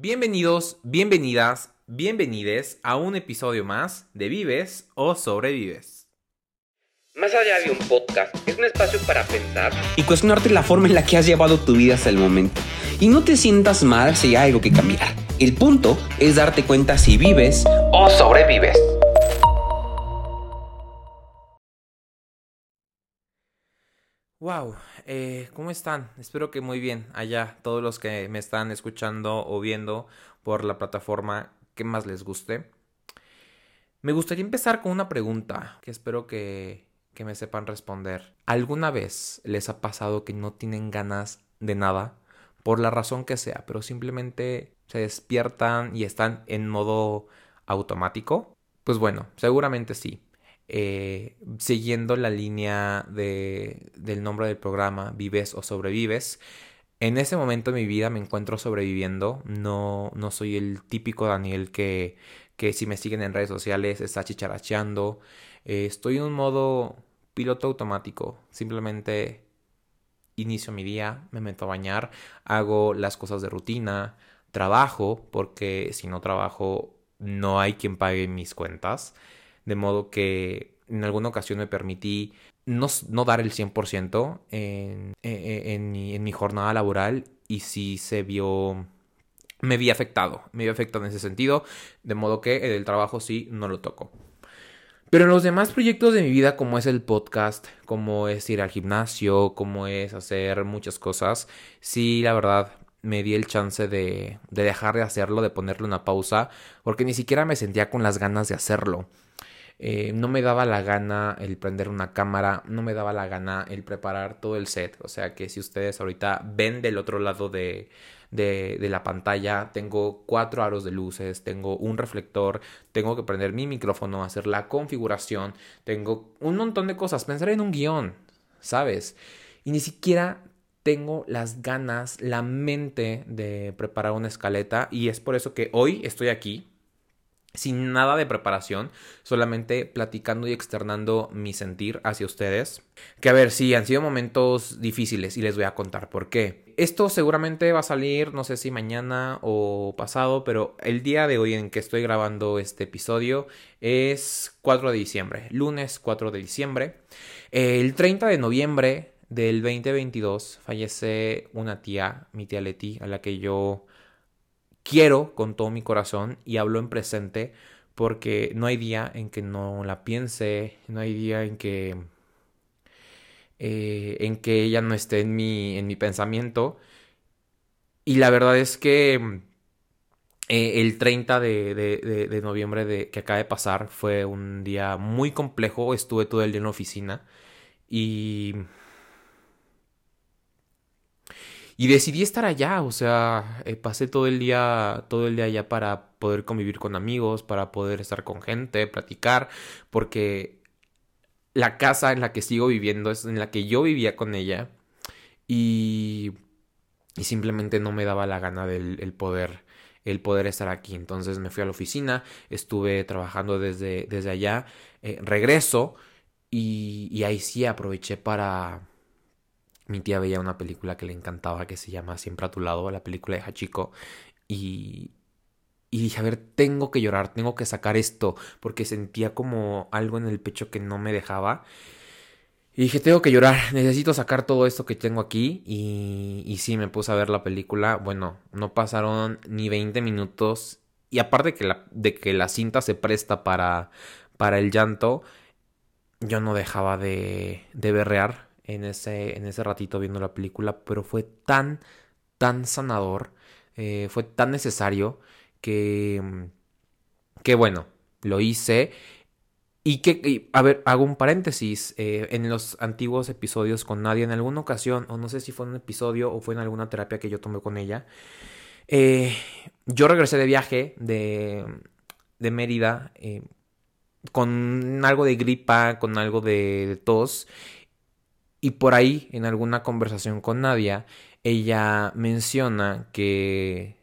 Bienvenidos, bienvenidas, bienvenides a un episodio más de Vives o Sobrevives. Más allá de un podcast, es un espacio para pensar y cuestionarte la forma en la que has llevado tu vida hasta el momento. Y no te sientas mal si hay algo que cambiar. El punto es darte cuenta si vives o sobrevives. Wow, eh, ¿cómo están? Espero que muy bien allá, todos los que me están escuchando o viendo por la plataforma que más les guste. Me gustaría empezar con una pregunta que espero que, que me sepan responder. ¿Alguna vez les ha pasado que no tienen ganas de nada? Por la razón que sea, pero simplemente se despiertan y están en modo automático. Pues bueno, seguramente sí. Eh, siguiendo la línea de, del nombre del programa, Vives o Sobrevives. En ese momento de mi vida me encuentro sobreviviendo. No, no soy el típico Daniel que, que si me siguen en redes sociales está chicharacheando. Eh, estoy en un modo piloto automático. Simplemente inicio mi día, me meto a bañar, hago las cosas de rutina, trabajo, porque si no trabajo no hay quien pague mis cuentas. De modo que en alguna ocasión me permití no, no dar el 100% en, en, en, mi, en mi jornada laboral y sí se vio me vi afectado, me vi afectado en ese sentido, de modo que el trabajo sí no lo toco. Pero en los demás proyectos de mi vida, como es el podcast, como es ir al gimnasio, como es hacer muchas cosas, sí, la verdad, me di el chance de, de dejar de hacerlo, de ponerle una pausa, porque ni siquiera me sentía con las ganas de hacerlo. Eh, no me daba la gana el prender una cámara, no me daba la gana el preparar todo el set. O sea que si ustedes ahorita ven del otro lado de, de, de, la pantalla, tengo cuatro aros de luces, tengo un reflector, tengo que prender mi micrófono, hacer la configuración, tengo un montón de cosas, pensar en un guion, ¿sabes? Y ni siquiera tengo las ganas, la mente de preparar una escaleta y es por eso que hoy estoy aquí sin nada de preparación, solamente platicando y externando mi sentir hacia ustedes. Que a ver, sí, han sido momentos difíciles y les voy a contar por qué. Esto seguramente va a salir, no sé si mañana o pasado, pero el día de hoy en que estoy grabando este episodio es 4 de diciembre, lunes 4 de diciembre. El 30 de noviembre del 2022 fallece una tía, mi tía Leti, a la que yo quiero con todo mi corazón y hablo en presente porque no hay día en que no la piense, no hay día en que eh, en que ella no esté en mi, en mi pensamiento. Y la verdad es que eh, el 30 de, de, de, noviembre de, que acaba de pasar fue un día muy complejo. Estuve todo el día en la oficina y y decidí estar allá, o sea, eh, pasé todo el día, todo el día allá para poder convivir con amigos, para poder estar con gente, platicar, porque la casa en la que sigo viviendo es en la que yo vivía con ella y, y simplemente no me daba la gana del el poder el poder estar aquí. Entonces me fui a la oficina, estuve trabajando desde, desde allá, eh, regreso y, y ahí sí aproveché para mi tía veía una película que le encantaba que se llama Siempre a tu lado, la película de Hachiko. Y, dije, a ver, tengo que llorar, tengo que sacar esto, porque sentía como algo en el pecho que no me dejaba. Y dije, tengo que llorar, necesito sacar todo esto que tengo aquí. Y, y sí, me puse a ver la película. Bueno, no pasaron ni 20 minutos. Y aparte que de que la cinta se presta para, para el llanto, yo no dejaba de, de berrear en ese, en ese ratito viendo la película, pero fue tan, tan sanador, eh, fue tan necesario que, mm, que bueno, lo hice. Y que, a ver, hago un paréntesis. Eh, en los antiguos episodios con Nadia, en alguna ocasión, o no sé si fue en un episodio o fue en alguna terapia que yo tomé con ella, eh, yo regresé de viaje de, de Mérida con algo de gripa, con algo de tos. Y por ahí, en alguna conversación con Nadia, ella menciona que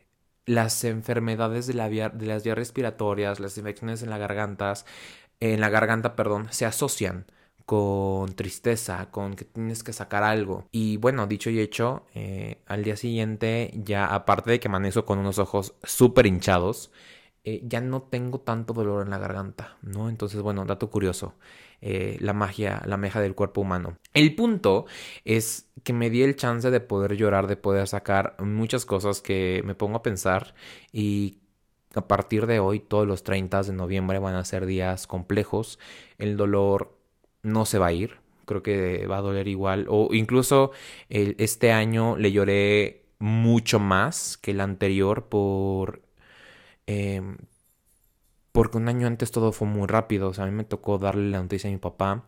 las enfermedades de, la vía, las vías respiratorias, las infecciones en la garganta, en la garganta, perdón, se asocian con tristeza, con que tienes que sacar algo. Y bueno, dicho y hecho, eh, al día siguiente ya aparte de que amanezco con unos ojos súper hinchados, eh, ya no tengo tanto dolor en la garganta, ¿no? Entonces, bueno, dato curioso, eh, la magia, la meja del cuerpo humano. El punto es que me di el chance de poder llorar, de poder sacar muchas cosas que me pongo a pensar y a partir de hoy, todos los 30 de noviembre van a ser días complejos. El dolor no se va a ir. Creo que va a doler igual. O incluso este año le lloré mucho más que el anterior por... Em, porque un año antes todo fue muy rápido. O sea, a mí me tocó darle la noticia a mi papá.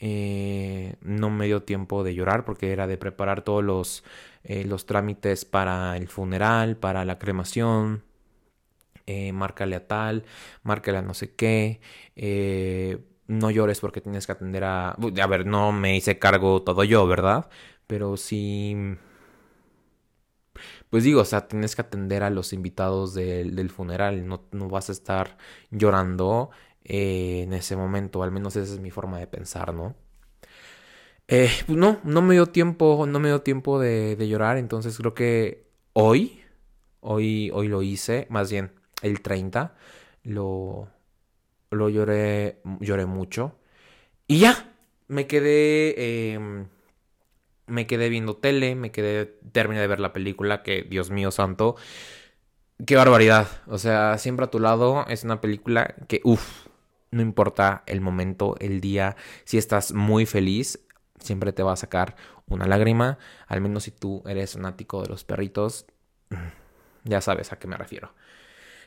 Eh, no me dio tiempo de llorar porque era de preparar todos los, eh, los trámites para el funeral, para la cremación, eh, márcale a tal, márcale a no sé qué, eh, no llores porque tienes que atender a... A ver, no me hice cargo todo yo, ¿verdad? Pero sí... Pues digo, o sea, tienes que atender a los invitados del, funeral, no, no, vas a estar llorando eh, en ese momento, al menos esa es mi forma de pensar, ¿no? Eh, pues no, no me dio tiempo, no me dio tiempo de, de llorar, entonces creo que hoy, hoy, hoy lo hice, más bien, el 30, lo, lo lloré, lloré mucho. Y ya, me quedé, em, me quedé viendo tele, me quedé, terminé de ver la película, que Dios mío santo, qué barbaridad. O sea, siempre a tu lado es una película que, uff, no importa el momento, el día, si estás muy feliz, siempre te va a sacar una lágrima, al menos si tú eres fanático de los perritos, ya sabes a qué me refiero.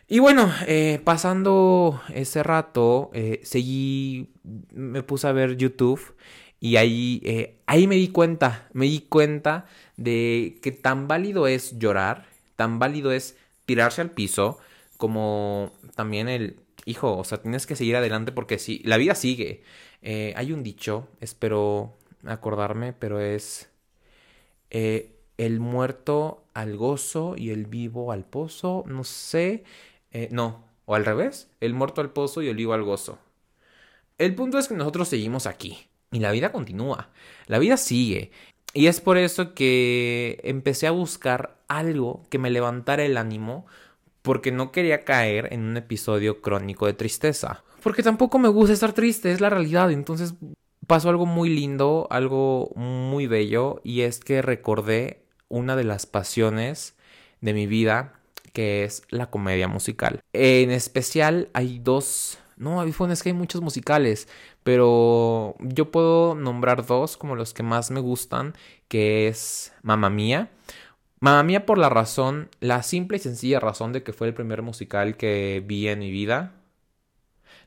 Y bueno, eh, pasando ese rato, eh, seguí, me puse a ver YouTube y ahí, eh, ahí me di cuenta, me di cuenta de que tan válido es llorar, tan válido es tirarse al piso, como también el, hijo, o sea, tienes que seguir adelante porque sí, la vida sigue. hay un dicho, espero acordarme, pero es el muerto al gozo y el vivo al pozo, no sé. Eh, no, o al revés, el muerto al pozo y el vivo al gozo. El punto es que nosotros seguimos aquí y la vida continúa, la vida sigue. Y es por eso que empecé a buscar algo que me levantara el ánimo porque no quería caer en un episodio crónico de tristeza. Porque tampoco me gusta estar triste, es la realidad. Entonces pasó algo muy lindo, algo muy bello, y es que recordé una de las pasiones de mi vida que es la comedia musical. En especial hay dos... No, es que hay muchos musicales, pero yo puedo nombrar dos como los que más me gustan, que es Mamma Mía. Mamma Mía por la razón, la simple y sencilla razón de que fue el primer musical que vi en mi vida.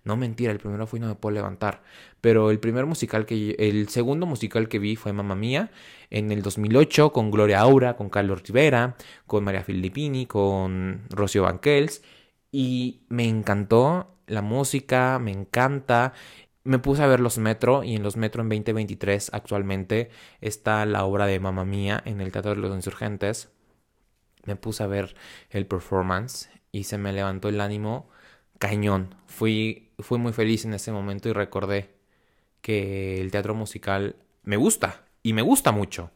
No mentira, el primero fue no me puedo levantar. Pero el primer musical que... El segundo musical que vi fue Mamma Mía en el 2008 con Gloria Aura, con Carlos Rivera, con María Filippini, con Rocío Banquels. Y me encantó la música, me encanta. Me puse a ver los Metro y en los Metro en 2023 actualmente está la obra de Mamma Mía en el Teatro de los Insurgentes. Me puse a ver el performance y se me levantó el ánimo cañón. Fui, fui muy feliz en ese momento y recordé que el teatro musical me gusta y me gusta mucho.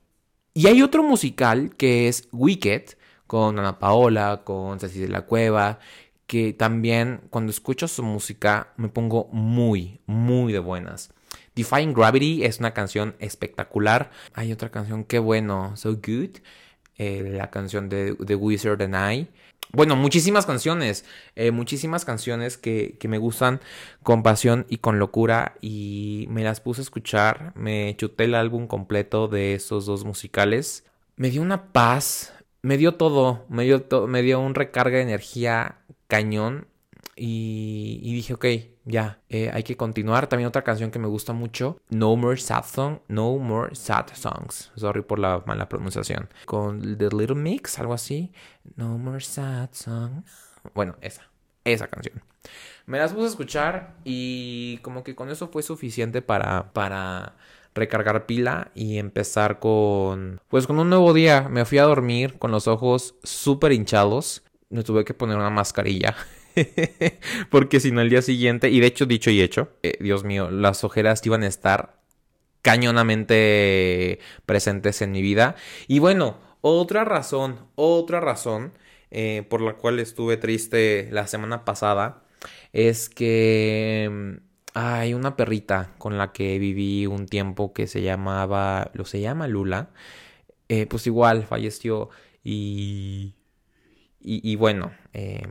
Y hay otro musical que es Wicked con Ana Paola, con Cecilia de la Cueva, que también cuando escucho su música me pongo muy, muy de buenas. Defying Gravity es una canción espectacular. Hay otra canción, qué bueno, So Good, eh, la canción de The Wizard and I. Bueno, muchísimas canciones, eh, muchísimas canciones que, que, me gustan con pasión y con locura y me las puse a escuchar, me chuté el álbum completo de esos dos musicales, me dio una paz, me dio todo, me dio, me dio un recarga de energía cañón y, dije, ok, ya, eh, hay que continuar. También otra canción que me gusta mucho, No More Sad Song, No More Sad Songs. Sorry por la mala pronunciación. Con The Little Mix, algo así. No More Sad Song. Bueno, esa, esa canción. Me las puse a escuchar y como que con eso fue suficiente para, para recargar pila y empezar con, pues con un nuevo día. Me fui a dormir con los ojos súper hinchados. Me tuve que poner una mascarilla. Porque si no, el día siguiente, y de hecho, dicho y hecho, eh, Dios mío, las ojeras iban a estar cañonamente presentes en mi vida. Y bueno, otra razón, otra razón eh, por la cual estuve triste la semana pasada es que mm, hay una perrita con la que viví un tiempo que se llamaba, lo se llama Lula. Eh, pues igual falleció y, y, bueno, eh,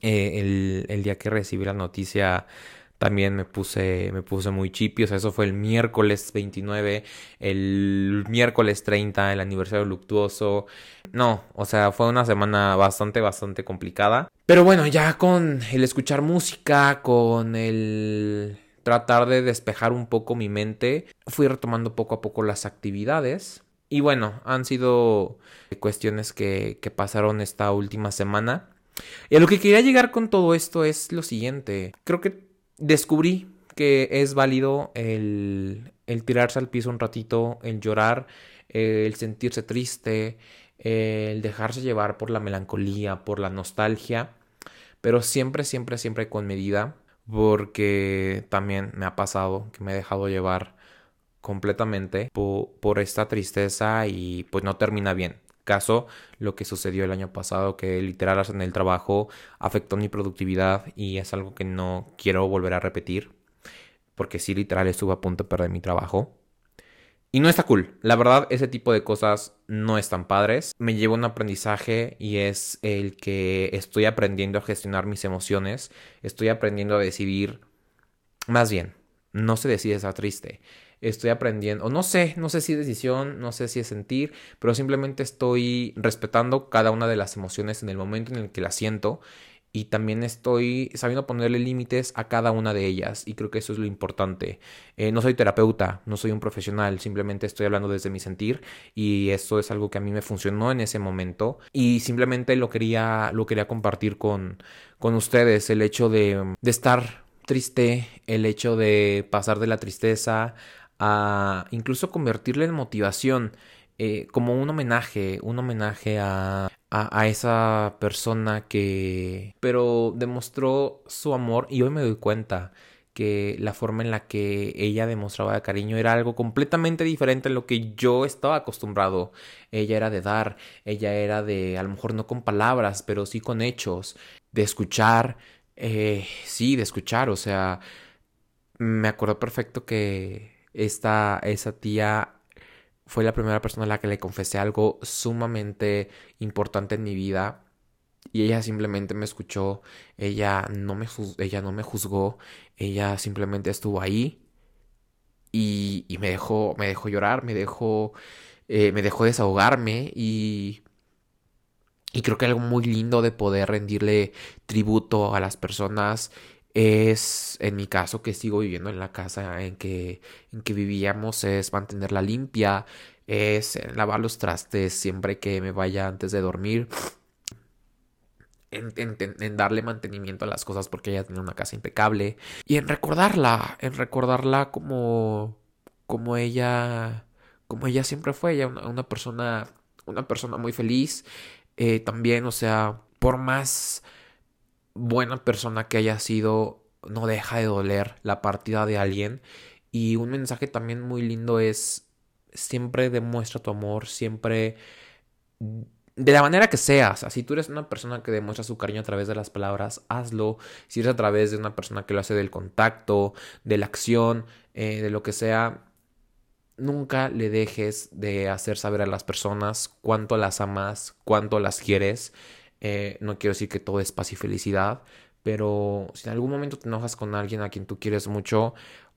el, el, día que recibí la noticia también me puse, me puse muy chipi, o sea, eso fue el miércoles 29, el miércoles 30, el aniversario luctuoso. No, o sea, fue una semana bastante, bastante complicada. Pero bueno, ya con el escuchar música, con el tratar de despejar un poco mi mente, fui retomando poco a poco las actividades. Y bueno, han sido cuestiones que, pasaron esta última semana. Y a lo que quería llegar con todo esto es lo siguiente. Creo que descubrí que es válido el tirarse al piso un ratito, el llorar, el sentirse triste, el dejarse llevar por la melancolía, por la nostalgia, pero siempre, siempre, siempre con medida, porque también me ha pasado que me he dejado llevar completamente por, por esta tristeza y pues no termina bien caso lo que sucedió el año pasado, que literal en el trabajo afectó mi productividad y es algo que no quiero volver a repetir, porque sí, literal estuve a punto de perder mi trabajo. Y no está cool. La verdad, ese tipo de cosas no están padres. Me llevo un aprendizaje y es el que estoy aprendiendo a gestionar mis emociones. Estoy aprendiendo a decidir. Más bien, no se decide estar triste estoy aprendiendo, o no sé, no sé si es decisión, no sé si es sentir, pero simplemente estoy respetando cada una de las emociones en el momento en el que las siento y también estoy sabiendo ponerle límites a cada una de ellas y creo que eso es lo importante. Eh, no soy terapeuta, no soy un profesional, simplemente estoy hablando desde mi sentir y eso es algo que a mí me funcionó en ese momento y simplemente lo quería, lo quería compartir con, con ustedes, el hecho de, de estar triste, el hecho de pasar de la tristeza a incluso convertirle en motivación, eh, como un homenaje, un homenaje a, a, esa persona que... pero demostró su amor y hoy me doy cuenta que la forma en la que ella demostraba cariño era algo completamente diferente a lo que yo estaba acostumbrado. Ella era de dar, ella era de, a lo mejor no con palabras, pero sí con hechos, de escuchar, eh, sí, de escuchar, o sea, me acuerdo perfecto que esta, esa tía fue la primera persona a la que le confesé algo sumamente importante en mi vida. Y ella simplemente me escuchó, ella no me, ella no me juzgó, ella simplemente estuvo ahí y, y me, dejó, me dejó llorar, me dejó, eh, me dejó desahogarme y, y creo que algo muy lindo de poder rendirle tributo a las personas es, en mi caso, que sigo viviendo en la casa en que, en que vivíamos, es mantenerla limpia, es lavar los trastes siempre que me vaya antes de dormir. En, en, darle mantenimiento a las cosas porque ella tiene una casa impecable y en recordarla, en recordarla como como ella como ella siempre fue, ella una, persona una persona muy feliz eh, también, o sea, por más buena persona que haya sido, no deja de doler la partida de alguien. Y un mensaje también muy lindo es, siempre demuestra tu amor, siempre de la manera que seas. Si tú eres una persona que demuestra su cariño a través de las palabras, hazlo. Si eres a través de una persona que lo hace del contacto, de la acción, eh, de lo que sea, nunca le dejes de hacer saber a las personas cuánto las amas, cuánto las quieres. Eh, no quiero decir que todo es paz y felicidad, pero si en algún momento te enojas con alguien a quien tú quieres mucho,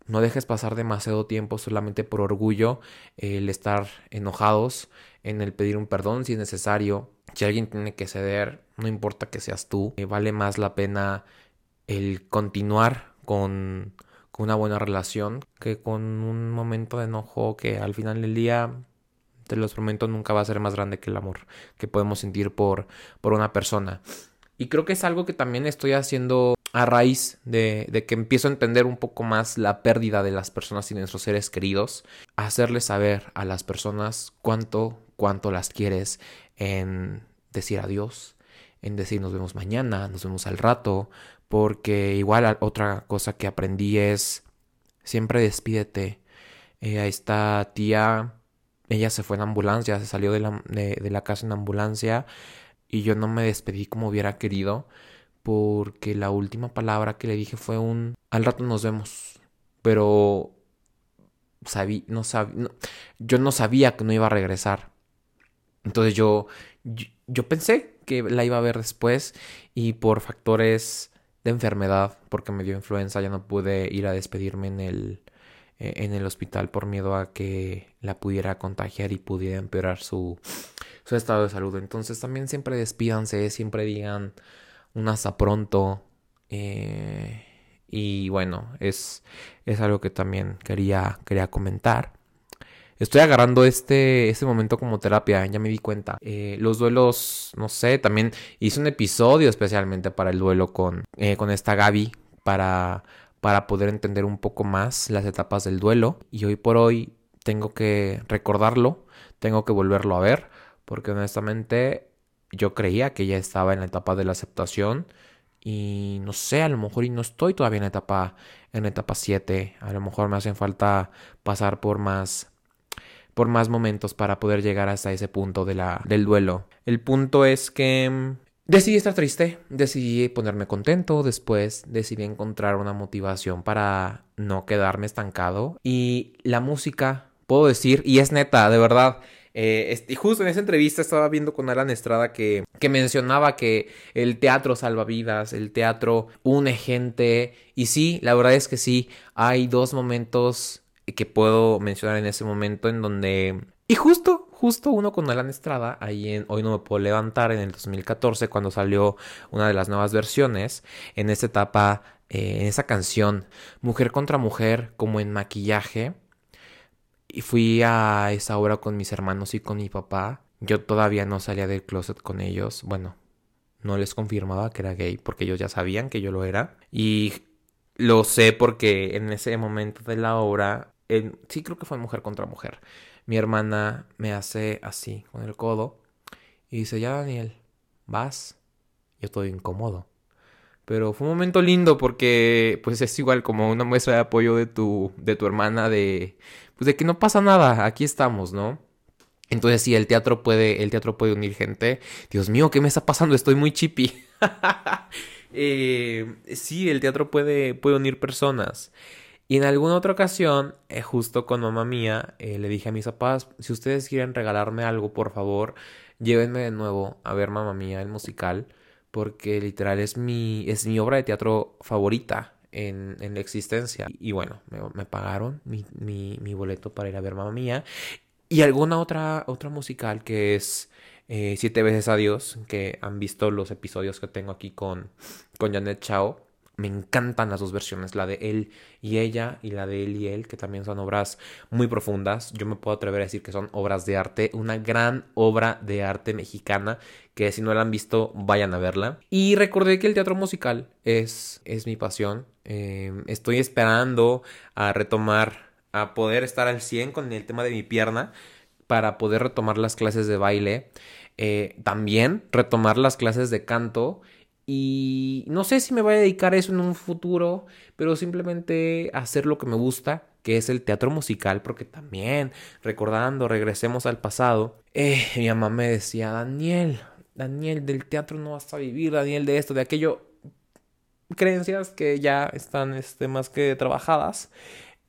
no dejes pasar demasiado tiempo solamente por orgullo, el estar enojados, en el pedir un perdón si es necesario. Si alguien tiene que ceder, no importa que seas tú, eh, vale más la pena el continuar con, con una buena relación que con un momento de enojo que al final del día te los prometo, nunca va a ser más grande que el amor que podemos sentir por, por una persona. Y creo que es algo que también estoy haciendo a raíz de, de, que empiezo a entender un poco más la pérdida de las personas y nuestros seres queridos, hacerles saber a las personas cuánto, cuánto las quieres en decir adiós, en decir nos vemos mañana, nos vemos al rato, porque igual otra cosa que aprendí es siempre despídete. Eh, a esta tía, ella se fue en ambulancia, se salió de la, de la casa en ambulancia y yo no me despedí como hubiera querido porque la última palabra que le dije fue un al rato nos vemos. Pero sabí, no yo no sabía que no iba a regresar. Entonces yo, yo, pensé que la iba a ver después y por factores de enfermedad, porque me dio influenza, ya no pude ir a despedirme en el, en el hospital por miedo a que la pudiera contagiar y pudiera empeorar su, su estado de salud. Entonces también siempre despídanse, siempre digan un hasta pronto. Eh, y bueno, es, es algo que también quería, quería comentar. Estoy agarrando este, este momento como terapia, ya me di cuenta. Eh, los duelos, no sé, también hice un episodio especialmente para el duelo con, eh, con esta Gaby, para, para poder entender un poco más las etapas del duelo. Y hoy por hoy tengo que recordarlo, tengo que volverlo a ver, porque honestamente yo creía que ya estaba en la etapa de la aceptación y no sé, a lo mejor y no estoy todavía en etapa en etapa 7, a lo mejor me hacen falta pasar por más por más momentos para poder llegar hasta ese punto de la, del duelo. El punto es que decidí estar triste, decidí ponerme contento, después decidí encontrar una motivación para no quedarme estancado y la música, puedo decir, y es neta, de verdad, eh, y justo en esa entrevista estaba viendo con Alan Estrada que, que mencionaba que el teatro salva vidas, el teatro une gente. Y sí, la verdad es que sí, hay dos momentos que puedo mencionar en ese momento en donde... Y justo, justo uno con Alan Estrada, ahí en Hoy no me puedo levantar, en el 2014, cuando salió una de las nuevas versiones, en esa etapa, eh, en esa canción, Mujer contra Mujer, como en maquillaje, y fui a esa obra con mis hermanos y con mi papá. Yo todavía no salía del closet con ellos. Bueno, no les confirmaba que era gay porque ellos ya sabían que yo lo era. Y lo sé porque en ese momento de la obra, sí creo que fue mujer contra mujer. Mi hermana me hace así con el codo y dice, ya Daniel, vas. Yo estoy incómodo. Pero fue un momento lindo porque pues es igual como una muestra de apoyo de tu, de tu hermana de pues de que no pasa nada, aquí estamos, ¿no? Entonces sí, el teatro puede, el teatro puede unir gente. Dios mío, ¿qué me está pasando? Estoy muy chippy. eh, sí, el teatro puede, puede unir personas. Y en alguna otra ocasión, eh, justo con mamá mía, eh, le dije a mis papás, si ustedes quieren regalarme algo, por favor, llévenme de nuevo a ver mamá mía, el musical, porque literal es mi, es mi obra de teatro favorita en, la existencia. Y, bueno, me, pagaron mi, mi, boleto para ir a ver Mamma Mía. Y alguna otra, otra musical que es eh, Siete veces Adiós, que han visto los episodios que tengo aquí con, con Janet Chao. Me encantan las dos versiones, la de él y ella y la de él y él, que también son obras muy profundas. Yo me puedo atrever a decir que son obras de arte, una gran obra de arte mexicana que si no la han visto vayan a verla. Y recordé que el teatro musical es, es mi pasión. Em, estoy esperando a retomar, a poder estar al 100 con el tema de mi pierna para poder retomar las clases de baile. Eh, también retomar las clases de canto y no sé si me voy a dedicar a eso en un futuro, pero simplemente hacer lo que me gusta, que es el teatro musical, porque también, recordando, regresemos al pasado, eh, mi mamá me decía, Daniel, Daniel, del teatro no vas a vivir, Daniel, de esto, de aquello, creencias que ya están este, más que trabajadas.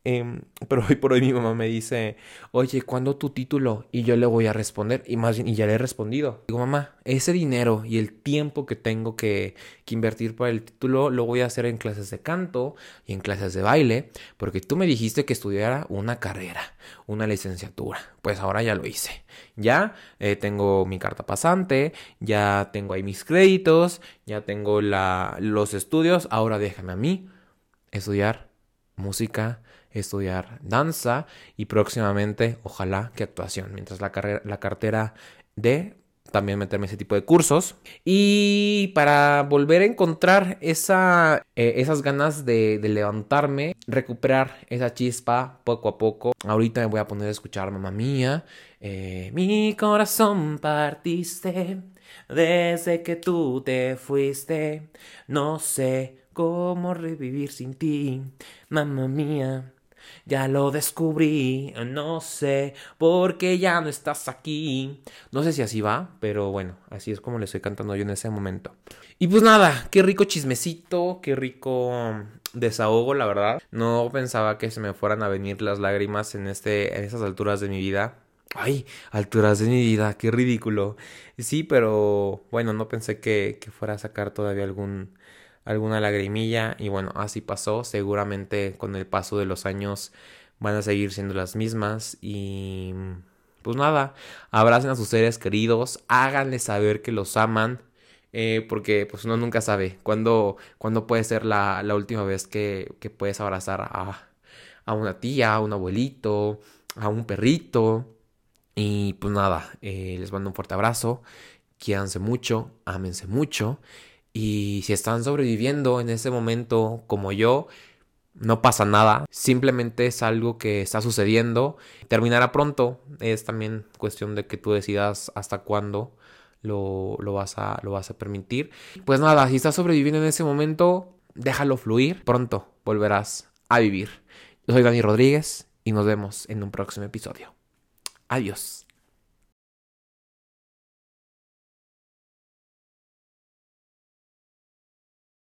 Em, pero hoy por hoy mi mamá me dice, oye, ¿cuándo tu título? Y yo le voy a responder, y más bien, y ya le he respondido. Digo, mamá, ese dinero y el tiempo que tengo que, que, invertir para el título lo voy a hacer en clases de canto y en clases de baile, porque tú me dijiste que estudiara una carrera, una licenciatura. Pues ahora ya lo hice. Ya eh, tengo mi carta pasante, ya tengo ahí mis créditos, ya tengo la, los estudios, ahora déjame a mí estudiar música estudiar danza y próximamente, ojalá, que actuación. Mientras la, la cartera de también meterme ese tipo de cursos. Y para volver a encontrar esa, eh, esas ganas de, levantarme, recuperar esa chispa poco a poco. Ahorita me voy a poner a escuchar Mamá Mía. Eh, mi corazón partiste Desde que tú te fuiste, no sé cómo revivir sin ti, mamá mía. Ya lo descubrí, no sé por qué ya no estás aquí. No sé si así va, pero bueno, así es como le estoy cantando yo en ese momento. Y pues nada, qué rico chismecito, qué rico desahogo, la verdad. No pensaba que se me fueran a venir las lágrimas en este en esas alturas de mi vida. Ay, alturas de mi vida, qué ridículo. Sí, pero bueno, no pensé que fuera a sacar todavía algún alguna lagrimilla y bueno, así pasó. Seguramente con el paso de los años van a seguir siendo las mismas y pues nada, abracen a sus seres queridos, háganles saber que los aman. Eh, porque pues uno nunca sabe cuándo, cuándo puede ser la, la última vez que, que puedes abrazar a, a, una tía, a un abuelito, a un perrito. Y pues nada, eh, les mando un fuerte abrazo, quédanse mucho, ámense mucho y si están sobreviviendo en ese momento como yo, no pasa nada, simplemente es algo que está sucediendo, terminará pronto, es también cuestión de que tú decidas hasta cuándo lo, lo, vas, a, lo vas a permitir. Pues nada, si estás sobreviviendo en ese momento, déjalo fluir, pronto volverás a vivir. Yo soy Dani Rodríguez y nos vemos en un próximo episodio. Adiós.